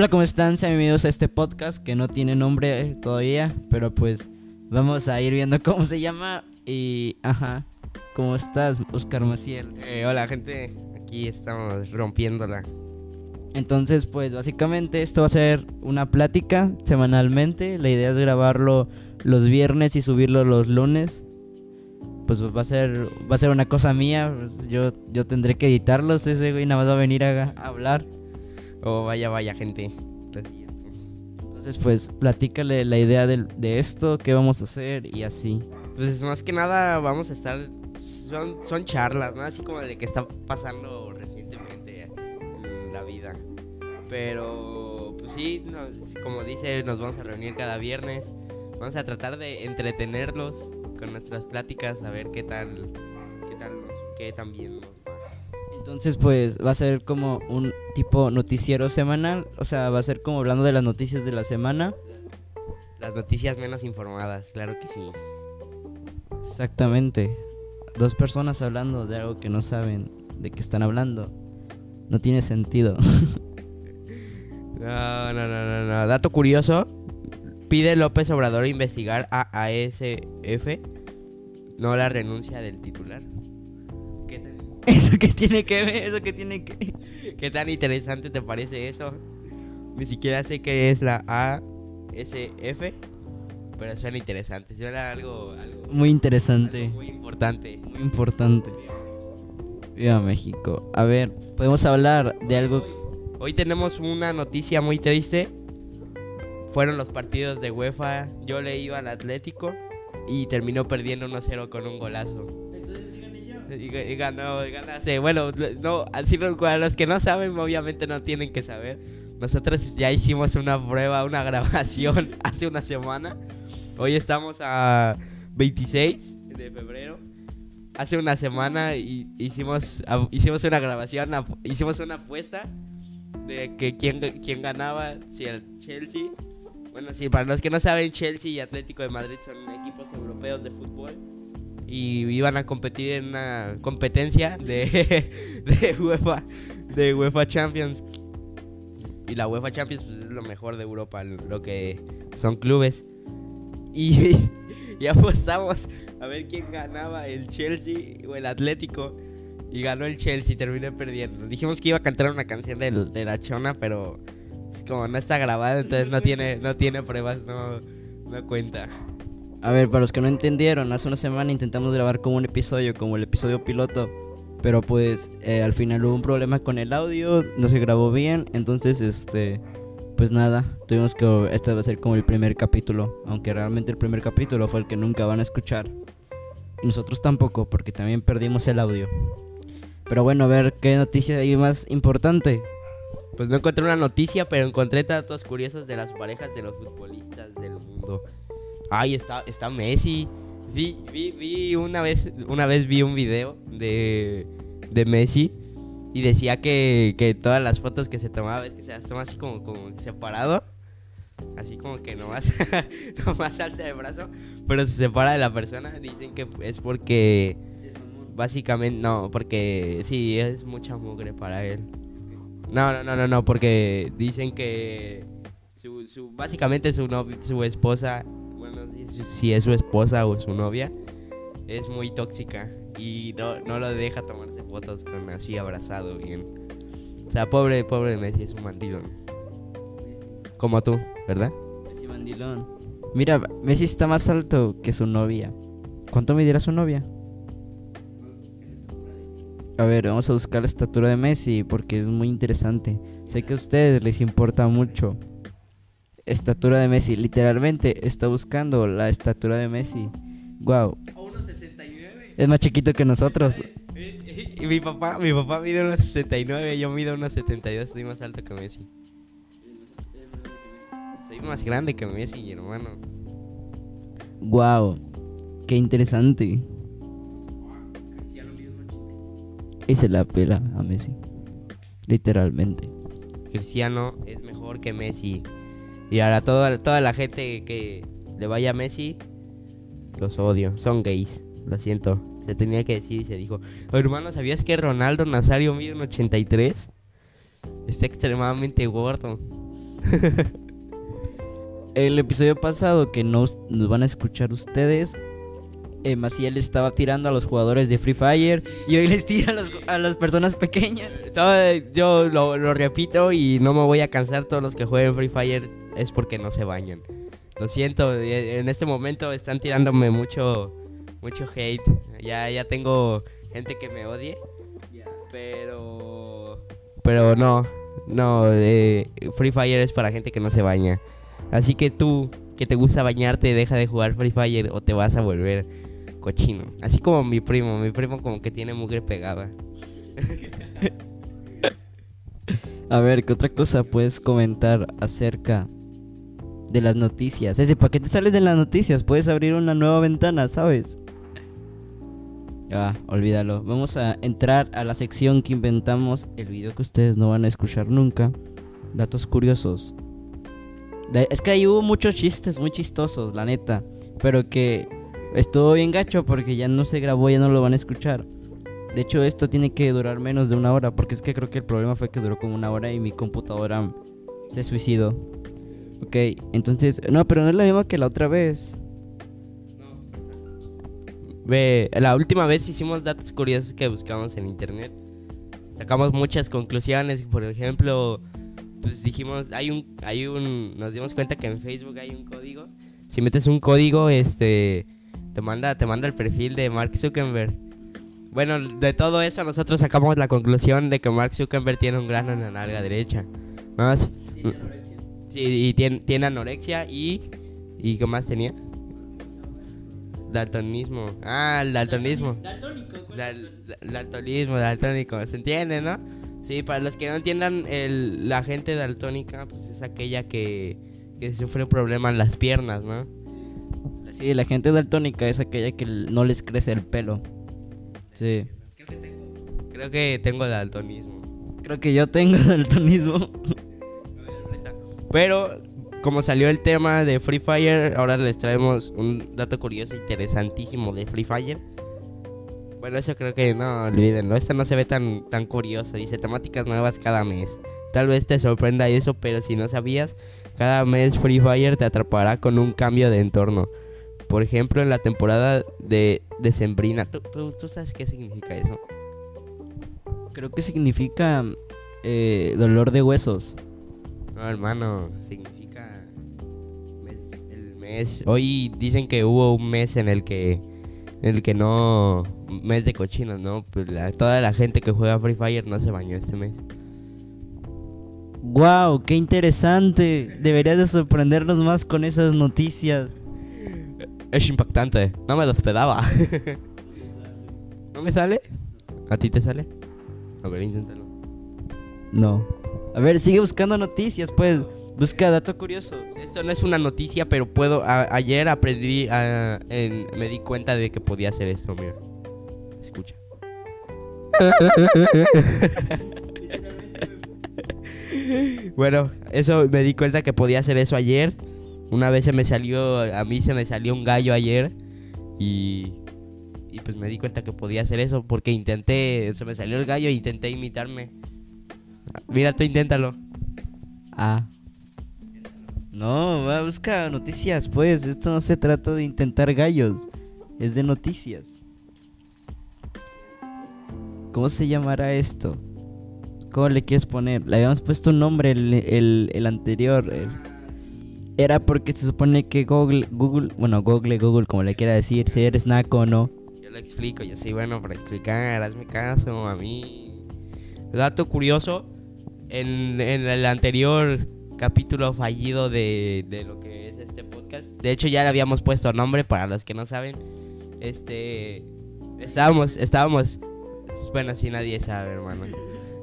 Hola, ¿cómo están? Sean bienvenidos a este podcast que no tiene nombre todavía, pero pues vamos a ir viendo cómo se llama y ajá. ¿Cómo estás, Oscar Maciel? Eh, hola gente, aquí estamos rompiéndola. Entonces, pues básicamente esto va a ser una plática semanalmente. La idea es grabarlo los viernes y subirlo los lunes. Pues va a ser va a ser una cosa mía. pues, yo yo tendré que editarlos. Ese güey nada más va a venir a, a hablar. Oh, vaya, vaya gente. Entonces, pues platícale la idea del- de esto, qué vamos a hacer y así. Pues más que nada vamos a estar... Son, son charlas, ¿no? Así como de que está pasando recientemente en la vida. Pero, pues sí, nos- como dice, nos vamos a reunir cada viernes. Vamos a tratar de entretenerlos con nuestras pláticas, a ver qué tal, qué tal, nos, qué tan bien nos. Entonces, pues va a ser como un tipo noticiero semanal. O sea, va a ser como hablando de las noticias de la semana. Las noticias menos informadas, claro que sí. Exactamente. Dos personas hablando de algo que no saben de qué están hablando. No tiene sentido. No, no, no, no, no. Dato curioso. Pide López Obrador investigar a ASF. No la renuncia del titular. ¿Qué tan, ¿Eso qué tiene que ver? ¿Eso qué tiene que qué tan interesante te parece eso? Ni siquiera sé qué es la ASF. Pero suena interesante. Suena algo, algo, Muy algo interesante. muy importante. Muy importante. Viva México. A ver, podemos hablar de algo... Hoy tenemos una noticia muy triste. Fueron los partidos de UEFA. Yo le iba al Atlético y terminó perdiendo 1-0 con un golazo. Y, y ganó, y ganaste. Bueno, no, así para los que no saben, obviamente no tienen que saber. Nosotros ya hicimos una prueba, una grabación hace una semana. Hoy estamos a 26 de febrero. Hace una semana y hicimos, hicimos una grabación, hicimos una apuesta de que quién, quién ganaba, si el Chelsea. Bueno, sí, para los que no saben, Chelsea y Atlético de Madrid son equipos europeos de fútbol y iban a competir en una competencia de, de UEFA de UEFA Champions. Y la UEFA Champions pues, es lo mejor de Europa, lo que son clubes. Y, y apostamos a ver quién ganaba, el Chelsea o el Atlético. Y ganó el Chelsea, terminé perdiendo. Dijimos que iba a cantar una canción del- de, la chona, pero es como no está grabada, entonces no tiene, no tiene pruebas, no, no cuenta. A ver, para los que no entendieron, hace una semana intentamos grabar como un episodio, como el episodio piloto. Pero pues eh, al final hubo un problema con el audio, no se grabó bien, entonces este, pues nada, tuvimos que, este va a ser como el primer capítulo, aunque realmente el primer capítulo fue el que nunca van a escuchar. Nosotros tampoco, porque también perdimos el audio. Pero bueno, a ver qué noticia hay más importante. Pues no encontré una noticia, pero encontré datos curiosos de las parejas de los futbolistas del mundo. Ay, está, está Messi. Vi, vi, vi una vez, una vez vi un video de, de Messi y decía que, que todas las fotos que se tomaba, ves que se las toma así como, como separado. Así como que nomás, nomás alza el brazo, pero se separa de la persona. Dicen que es porque, básicamente, no, porque sí, es mucha mugre para él. No, no, no, no, no, porque dicen que su, su, básicamente su, novi- su esposa, si, es su esposa o su novia, es muy tóxica y no, no lo deja tomarse fotos con así abrazado bien. O sea, pobre, pobre Messi, es un mandilón. Como tú, ¿verdad? Messi mandilón. Mira, Messi está más alto que su novia. ¿Cuánto medirá su novia? A ver, vamos a buscar la estatura de Messi porque es muy interesante. Sé que a ustedes les importa mucho. Estatura de Messi, literalmente está buscando la estatura de Messi. Wow, A 1.69. es más chiquito que nosotros. Y mi papá, mi papá mide unos 69, yo mido unos 72, estoy más alto que Messi. Soy más grande que Messi, hermano. Wow, qué interesante. Y se la pela a Messi. Literalmente. Cristiano es mejor que Messi. Y ahora toda, toda la gente que le vaya a Messi, los odio. Son gays. Lo siento. Se tenía que decir y se dijo. Hermano, ¿sabías que Ronaldo Nazario mide un 83? Está extremadamente gordo. El episodio pasado que nos, nos van a escuchar ustedes, eh, Maciel estaba tirando a los jugadores de Free Fire y hoy les tira a, los- a las personas pequeñas. Todo- yo lo, lo repito y no me voy a cansar. Todos los que jueguen Free Fire es porque no se bañan. Lo siento, eh, en este momento están tirándome mucho, mucho hate. Ya, ya tengo gente que me odie. Pero, pero no, no. eh, Free Fire es para gente que no se baña. Así que tú, que te gusta bañarte, deja de jugar Free Fire o te vas a volver cochino. Así como mi primo, mi primo como que tiene mugre pegada. A ver, ¿qué otra cosa puedes comentar acerca de las noticias? Ese, ¿para qué te sales de las noticias? Puedes abrir una nueva ventana, ¿sabes? Ah, olvídalo. Vamos a entrar a la sección que inventamos, el video que ustedes no van a escuchar nunca. Datos curiosos. De- es que ahí hubo muchos chistes muy chistosos, la neta. Pero que estuvo bien gacho porque ya no se grabó, ya no lo van a escuchar. De hecho, esto tiene que durar menos de una hora, porque es que creo que el problema fue que duró como una hora y mi computadora se suicidó. Ok, entonces, no, pero no es la misma que la otra vez. Ve, la última vez hicimos datos curiosos que buscamos en internet. Sacamos muchas conclusiones, por ejemplo, pues dijimos, hay un hay un nos dimos cuenta que en Facebook hay un código. Si metes un código, este te manda te manda el perfil de Mark Zuckerberg. Bueno, de todo eso nosotros sacamos la conclusión de que Mark Zuckerberg tiene un grano en la nalga derecha. Más y tiene, tiene anorexia y y qué más tenía? Daltonismo. Ah, el daltonismo. Dal- dal- daltonismo, daltónico, ¿se entiende, no? Sí, para los que no entiendan, el, la gente daltónica pues es aquella que, que sufre un problema en las piernas, ¿no? Sí, la gente daltónica es aquella que no les crece el pelo. Sí. Creo que tengo daltonismo. Creo que yo tengo daltonismo. Pero como salió el tema de Free Fire, ahora les traemos un dato curioso interesantísimo de Free Fire. Bueno, eso creo que no olvídenlo. Esto no se ve tan, tan curioso. Dice temáticas nuevas cada mes. Tal vez te sorprenda eso, pero si no sabías, cada mes Free Fire te atrapará con un cambio de entorno. Por ejemplo, en la temporada de Decembrina. ¿Tú, tú, tú sabes qué significa eso? Creo que significa eh, dolor de huesos. No, hermano, significa mes- el mes. Hoy dicen que hubo un mes en el que en el que no mes de cochinos, ¿no? Pues la- toda la gente que juega Free Fire no se bañó este mes. ¡Wow! ¡Qué interesante! Deberías de sorprendernos más con esas noticias. Es impactante, no me lo esperaba. ¿No me sale? ¿A ti te sale? A ver, inténtalo. No. A ver, sigue buscando noticias, pues. Busca dato curioso. Esto no es una noticia, pero puedo. a- ayer aprendí. a- en- me di cuenta de que podía hacer esto, mira. Escucha. bueno, eso me di cuenta que podía hacer eso ayer. Una vez se me salió. A mí se me salió un gallo ayer. Y. Y pues me di cuenta que podía hacer eso porque intenté. Se me salió el gallo e intenté imitarme. Mira, tú inténtalo. Ah. No, va, busca noticias, pues. Esto no se trata de intentar gallos. Es de noticias. ¿Cómo se llamará esto? ¿Cómo le quieres poner? Le habíamos puesto un nombre el, el- el anterior. el- Era porque se supone que Google, Google, bueno, Google, Google, como le quiera decir, si eres naco o no. Yo lo explico, yo soy bueno para explicar, hazme caso a mí. Dato curioso, en, en el anterior capítulo fallido de, de lo que es este podcast, de hecho ya le habíamos puesto nombre para los que no saben, este, estábamos, estábamos, bueno, si nadie sabe, hermano.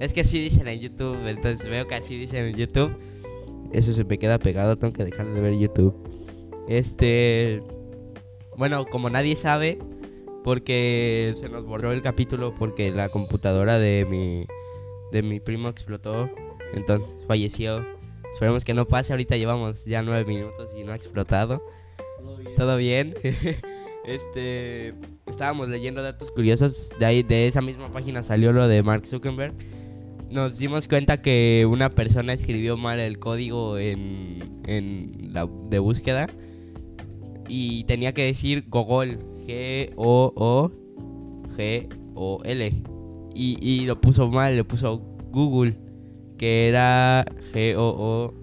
Es que así dicen en YouTube, entonces veo que así dicen en YouTube. Eso se me queda pegado, tengo que dejar de ver YouTube. Este, bueno, como nadie sabe, porque se nos borró el capítulo porque la computadora de mi de mi primo explotó, entonces falleció. Esperemos que no pase, ahorita llevamos ya nueve minutos y no ha explotado. Todo bien. este, estábamos leyendo datos curiosos, de ahí de esa misma página salió lo de Mark Zuckerberg nos dimos cuenta que una persona escribió mal el código en, en la de búsqueda y tenía que decir Gogol, G-O-O-G-O-L. Y, y lo puso mal, le puso Google, que era G-O-O-G-E-E-L.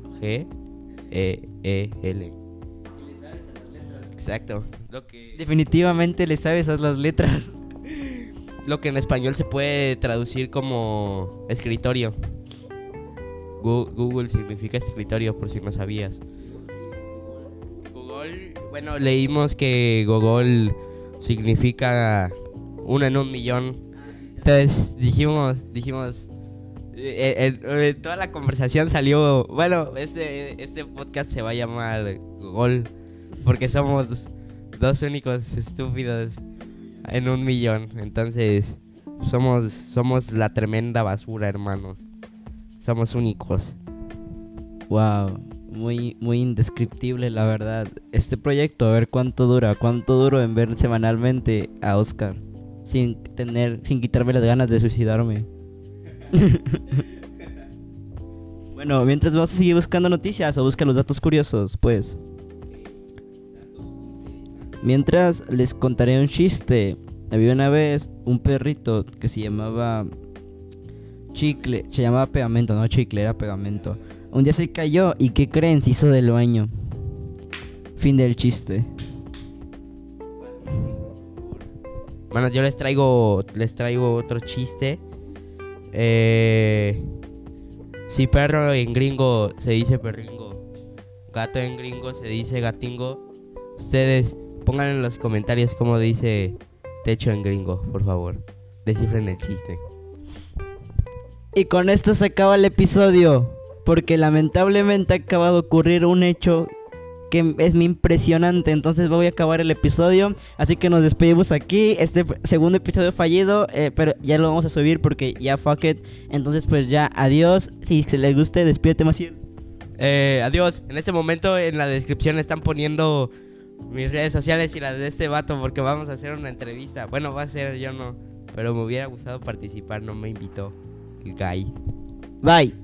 Exacto. Lo que, Definitivamente le sabes a las letras. lo que en español se puede traducir como escritorio. Google significa escritorio, por si no sabías. Google, bueno, leímos que Google significa uno en un millón. Entonces dijimos, dijimos, eh, eh, eh, toda la conversación salió, bueno, este, este podcast se va a llamar Google, porque somos dos únicos estúpidos en un millón. Entonces, somos, somos la tremenda basura, hermanos. Somos únicos. Wow, muy, muy indescriptible la verdad. Este proyecto, a ver cuánto dura, cuánto duro en ver semanalmente a Oscar. Sin tener, sin quitarme las ganas de suicidarme. bueno, mientras vamos a seguir buscando noticias o busca los datos curiosos, pues. Mientras les contaré un chiste. Había una vez un perrito que se llamaba Chicle, se llamaba pegamento, no chicle, era pegamento. Un día se cayó y ¿qué creen? Se hizo del baño. Fin del chiste. Bueno, yo les traigo, les traigo otro chiste. Eh, si perro en gringo se dice perringo, gato en gringo se dice gatingo. Ustedes pongan en los comentarios cómo dice techo en gringo, por favor. Descifren el chiste. Y con esto se acaba el episodio. Porque lamentablemente acaba de ocurrir un hecho que es muy impresionante. Entonces voy a acabar el episodio. Así que nos despedimos aquí. Este segundo episodio fallido. eh, pero ya lo vamos a subir porque ya fuck it. Entonces pues ya adiós. Si se les guste, despídete Maciel. Eh, adiós. En este momento en la descripción están poniendo mis redes sociales y las de este vato porque vamos a hacer una entrevista. Bueno, va a ser yo no, pero me hubiera gustado participar, no me invitó el guy. Bye.